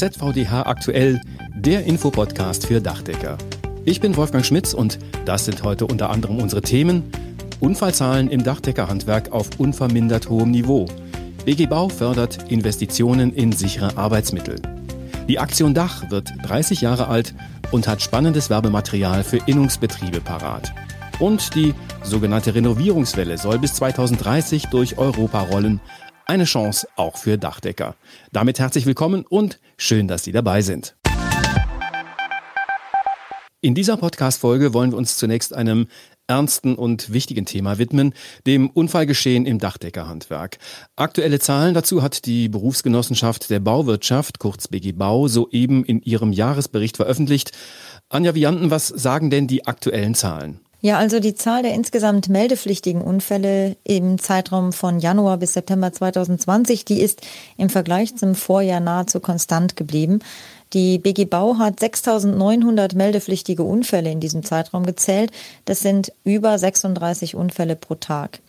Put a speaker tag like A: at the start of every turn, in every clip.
A: ZVDH aktuell, der Infopodcast für Dachdecker. Ich bin Wolfgang Schmitz und das sind heute unter anderem unsere Themen. Unfallzahlen im Dachdeckerhandwerk auf unvermindert hohem Niveau. BG Bau fördert Investitionen in sichere Arbeitsmittel. Die Aktion Dach wird 30 Jahre alt und hat spannendes Werbematerial für Innungsbetriebe parat. Und die sogenannte Renovierungswelle soll bis 2030 durch Europa rollen. Eine Chance auch für Dachdecker. Damit herzlich willkommen und schön, dass Sie dabei sind. In dieser Podcast-Folge wollen wir uns zunächst einem ernsten und wichtigen Thema widmen, dem Unfallgeschehen im Dachdeckerhandwerk. Aktuelle Zahlen dazu hat die Berufsgenossenschaft der Bauwirtschaft, kurz BG Bau, soeben in ihrem Jahresbericht veröffentlicht. Anja Vianten, was sagen denn die aktuellen Zahlen?
B: Ja, also die Zahl der insgesamt meldepflichtigen Unfälle im Zeitraum von Januar bis September 2020, die ist im Vergleich zum Vorjahr nahezu konstant geblieben. Die BG Bau hat 6.900 meldepflichtige Unfälle in diesem Zeitraum gezählt. Das sind über 36 Unfälle pro Tag.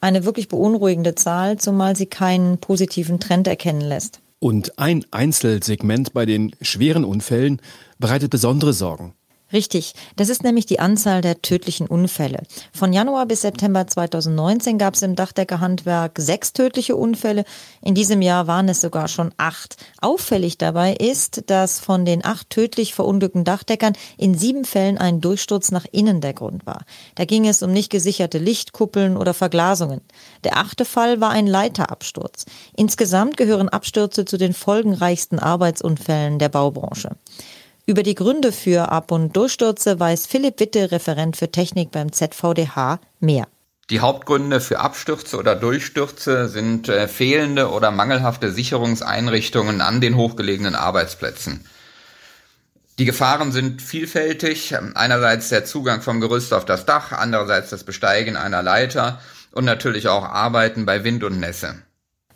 B: Eine wirklich beunruhigende Zahl, zumal sie keinen positiven Trend erkennen lässt.
A: Und ein Einzelsegment bei den schweren Unfällen bereitet besondere Sorgen.
B: Richtig, das ist nämlich die Anzahl der tödlichen Unfälle. Von Januar bis September 2019 gab es im Dachdeckerhandwerk sechs tödliche Unfälle. In diesem Jahr waren es sogar schon acht. Auffällig dabei ist, dass von den acht tödlich verunglückten Dachdeckern in sieben Fällen ein Durchsturz nach innen der Grund war. Da ging es um nicht gesicherte Lichtkuppeln oder Verglasungen. Der achte Fall war ein Leiterabsturz. Insgesamt gehören Abstürze zu den folgenreichsten Arbeitsunfällen der Baubranche. Über die Gründe für Ab- und Durchstürze weiß Philipp Witte, Referent für Technik beim ZVDH, mehr.
C: Die Hauptgründe für Abstürze oder Durchstürze sind äh, fehlende oder mangelhafte Sicherungseinrichtungen an den hochgelegenen Arbeitsplätzen. Die Gefahren sind vielfältig. Einerseits der Zugang vom Gerüst auf das Dach, andererseits das Besteigen einer Leiter und natürlich auch Arbeiten bei Wind und Nässe.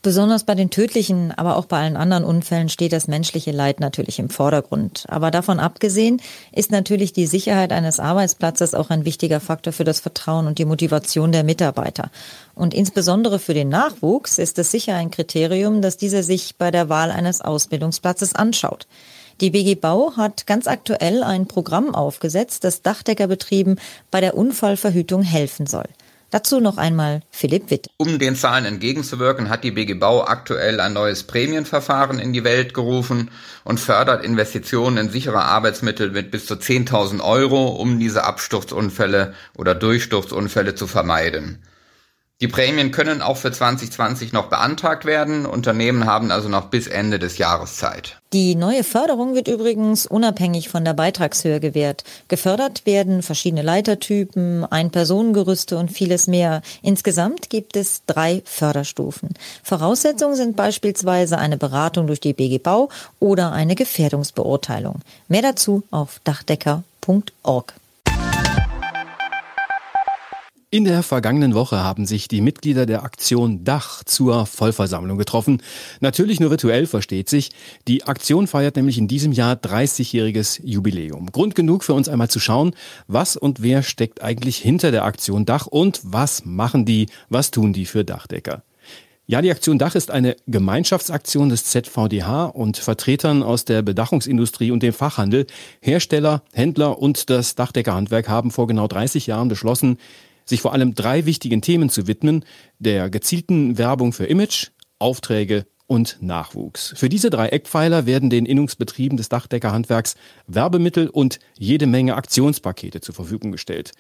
B: Besonders bei den tödlichen, aber auch bei allen anderen Unfällen steht das menschliche Leid natürlich im Vordergrund. Aber davon abgesehen ist natürlich die Sicherheit eines Arbeitsplatzes auch ein wichtiger Faktor für das Vertrauen und die Motivation der Mitarbeiter. Und insbesondere für den Nachwuchs ist es sicher ein Kriterium, dass dieser sich bei der Wahl eines Ausbildungsplatzes anschaut. Die BG Bau hat ganz aktuell ein Programm aufgesetzt, das Dachdeckerbetrieben bei der Unfallverhütung helfen soll. Dazu noch einmal Philipp Witt.
C: Um den Zahlen entgegenzuwirken, hat die BG Bau aktuell ein neues Prämienverfahren in die Welt gerufen und fördert Investitionen in sichere Arbeitsmittel mit bis zu 10.000 Euro, um diese Absturzunfälle oder Durchsturzunfälle zu vermeiden. Die Prämien können auch für 2020 noch beantragt werden. Unternehmen haben also noch bis Ende des Jahres Zeit.
B: Die neue Förderung wird übrigens unabhängig von der Beitragshöhe gewährt. Gefördert werden verschiedene Leitertypen, Ein-Personengerüste und vieles mehr. Insgesamt gibt es drei Förderstufen. Voraussetzungen sind beispielsweise eine Beratung durch die BG Bau oder eine Gefährdungsbeurteilung. Mehr dazu auf dachdecker.org.
A: In der vergangenen Woche haben sich die Mitglieder der Aktion Dach zur Vollversammlung getroffen. Natürlich nur virtuell, versteht sich. Die Aktion feiert nämlich in diesem Jahr 30-jähriges Jubiläum. Grund genug für uns einmal zu schauen, was und wer steckt eigentlich hinter der Aktion Dach und was machen die, was tun die für Dachdecker. Ja, die Aktion Dach ist eine Gemeinschaftsaktion des ZVDH und Vertretern aus der Bedachungsindustrie und dem Fachhandel. Hersteller, Händler und das Dachdeckerhandwerk haben vor genau 30 Jahren beschlossen, sich vor allem drei wichtigen Themen zu widmen, der gezielten Werbung für Image, Aufträge und Nachwuchs. Für diese drei Eckpfeiler werden den Innungsbetrieben des Dachdeckerhandwerks Werbemittel und jede Menge Aktionspakete zur Verfügung gestellt.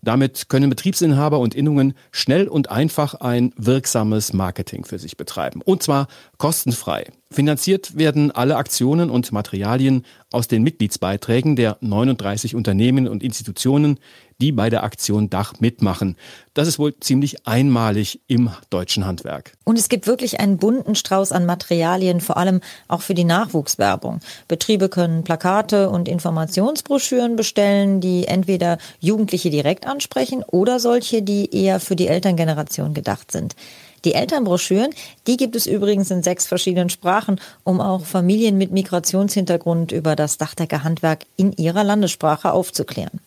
A: Damit können Betriebsinhaber und Innungen schnell und einfach ein wirksames Marketing für sich betreiben. Und zwar kostenfrei. Finanziert werden alle Aktionen und Materialien aus den Mitgliedsbeiträgen der 39 Unternehmen und Institutionen, die bei der Aktion Dach mitmachen. Das ist wohl ziemlich einmalig im deutschen Handwerk.
B: Und es gibt wirklich einen bunten Strauß an Materialien, vor allem auch für die Nachwuchswerbung. Betriebe können Plakate und Informationsbroschüren bestellen, die entweder Jugendliche direkt ansprechen oder solche, die eher für die Elterngeneration gedacht sind. Die Elternbroschüren, die gibt es übrigens in sechs verschiedenen Sprachen, um auch Familien mit Migrationshintergrund über das Dachdeckerhandwerk in ihrer Landessprache aufzuklären.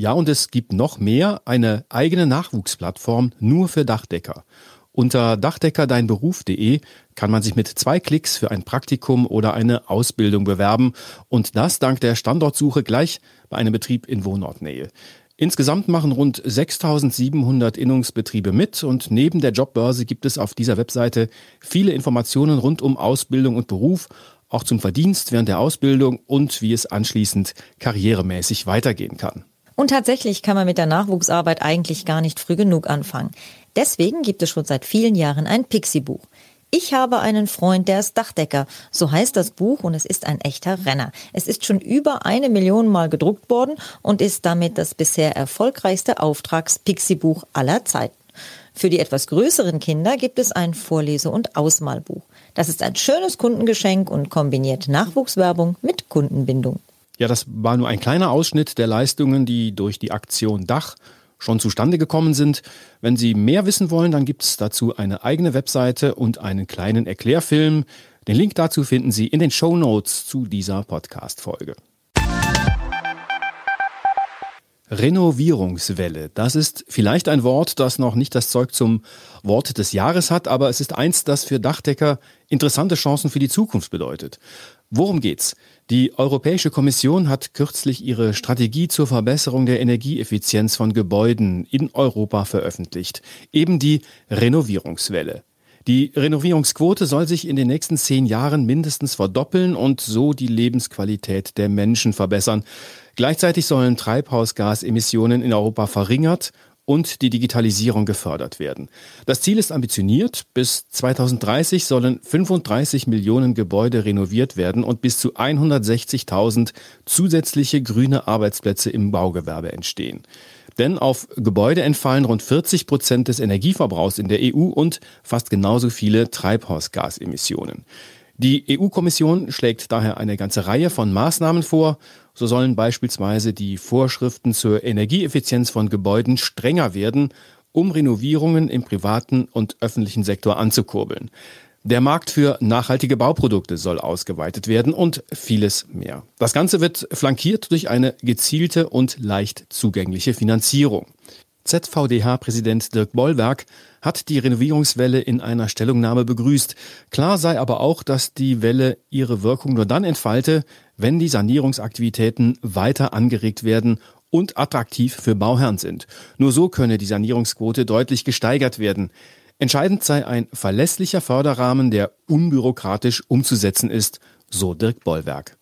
A: Ja, und es gibt noch mehr, eine eigene Nachwuchsplattform nur für Dachdecker. Unter dachdeckerdeinberuf.de kann man sich mit zwei Klicks für ein Praktikum oder eine Ausbildung bewerben und das dank der Standortsuche gleich bei einem Betrieb in Wohnortnähe. Insgesamt machen rund 6700 Innungsbetriebe mit und neben der Jobbörse gibt es auf dieser Webseite viele Informationen rund um Ausbildung und Beruf, auch zum Verdienst während der Ausbildung und wie es anschließend karrieremäßig weitergehen kann.
B: Und tatsächlich kann man mit der Nachwuchsarbeit eigentlich gar nicht früh genug anfangen. Deswegen gibt es schon seit vielen Jahren ein Pixie-Buch. Ich habe einen Freund, der ist Dachdecker. So heißt das Buch und es ist ein echter Renner. Es ist schon über eine Million Mal gedruckt worden und ist damit das bisher erfolgreichste Auftrags-Pixie-Buch aller Zeiten. Für die etwas größeren Kinder gibt es ein Vorlese- und Ausmalbuch. Das ist ein schönes Kundengeschenk und kombiniert Nachwuchswerbung mit Kundenbindung.
A: Ja, das war nur ein kleiner Ausschnitt der Leistungen, die durch die Aktion Dach schon zustande gekommen sind. Wenn Sie mehr wissen wollen, dann gibt es dazu eine eigene Webseite und einen kleinen Erklärfilm. Den Link dazu finden Sie in den Show Notes zu dieser Podcast-Folge. Renovierungswelle. Das ist vielleicht ein Wort, das noch nicht das Zeug zum Wort des Jahres hat, aber es ist eins, das für Dachdecker interessante Chancen für die Zukunft bedeutet. Worum geht's? Die Europäische Kommission hat kürzlich ihre Strategie zur Verbesserung der Energieeffizienz von Gebäuden in Europa veröffentlicht. Eben die Renovierungswelle. Die Renovierungsquote soll sich in den nächsten zehn Jahren mindestens verdoppeln und so die Lebensqualität der Menschen verbessern. Gleichzeitig sollen Treibhausgasemissionen in Europa verringert und die Digitalisierung gefördert werden. Das Ziel ist ambitioniert. Bis 2030 sollen 35 Millionen Gebäude renoviert werden und bis zu 160.000 zusätzliche grüne Arbeitsplätze im Baugewerbe entstehen. Denn auf Gebäude entfallen rund 40 Prozent des Energieverbrauchs in der EU und fast genauso viele Treibhausgasemissionen. Die EU-Kommission schlägt daher eine ganze Reihe von Maßnahmen vor. So sollen beispielsweise die Vorschriften zur Energieeffizienz von Gebäuden strenger werden, um Renovierungen im privaten und öffentlichen Sektor anzukurbeln. Der Markt für nachhaltige Bauprodukte soll ausgeweitet werden und vieles mehr. Das Ganze wird flankiert durch eine gezielte und leicht zugängliche Finanzierung. ZVDH-Präsident Dirk Bollwerk hat die Renovierungswelle in einer Stellungnahme begrüßt. Klar sei aber auch, dass die Welle ihre Wirkung nur dann entfalte, wenn die Sanierungsaktivitäten weiter angeregt werden und attraktiv für Bauherren sind. Nur so könne die Sanierungsquote deutlich gesteigert werden. Entscheidend sei ein verlässlicher Förderrahmen, der unbürokratisch umzusetzen ist, so Dirk Bollwerk.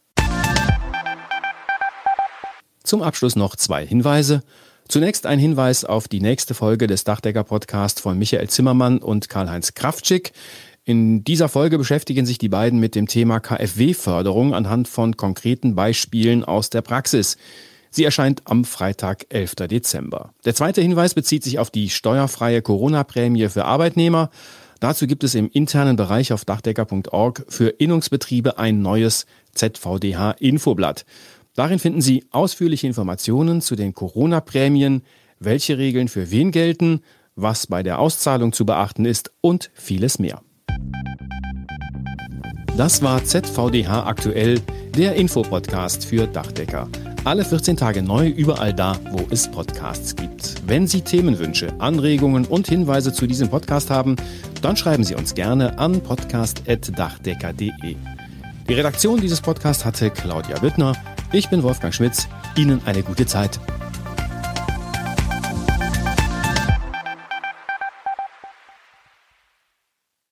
A: Zum Abschluss noch zwei Hinweise. Zunächst ein Hinweis auf die nächste Folge des Dachdecker-Podcasts von Michael Zimmermann und Karl-Heinz Kraftschick. In dieser Folge beschäftigen sich die beiden mit dem Thema KfW-Förderung anhand von konkreten Beispielen aus der Praxis. Sie erscheint am Freitag, 11. Dezember. Der zweite Hinweis bezieht sich auf die steuerfreie Corona-Prämie für Arbeitnehmer. Dazu gibt es im internen Bereich auf dachdecker.org für Innungsbetriebe ein neues ZVDH-Infoblatt. Darin finden Sie ausführliche Informationen zu den Corona-Prämien, welche Regeln für wen gelten, was bei der Auszahlung zu beachten ist und vieles mehr. Das war ZVDH aktuell, der Infopodcast für Dachdecker. Alle 14 Tage neu überall da, wo es Podcasts gibt. Wenn Sie Themenwünsche, Anregungen und Hinweise zu diesem Podcast haben, dann schreiben Sie uns gerne an podcast.dachdecker.de. Die Redaktion dieses Podcasts hatte Claudia Wittner. Ich bin Wolfgang Schmitz. Ihnen eine gute Zeit.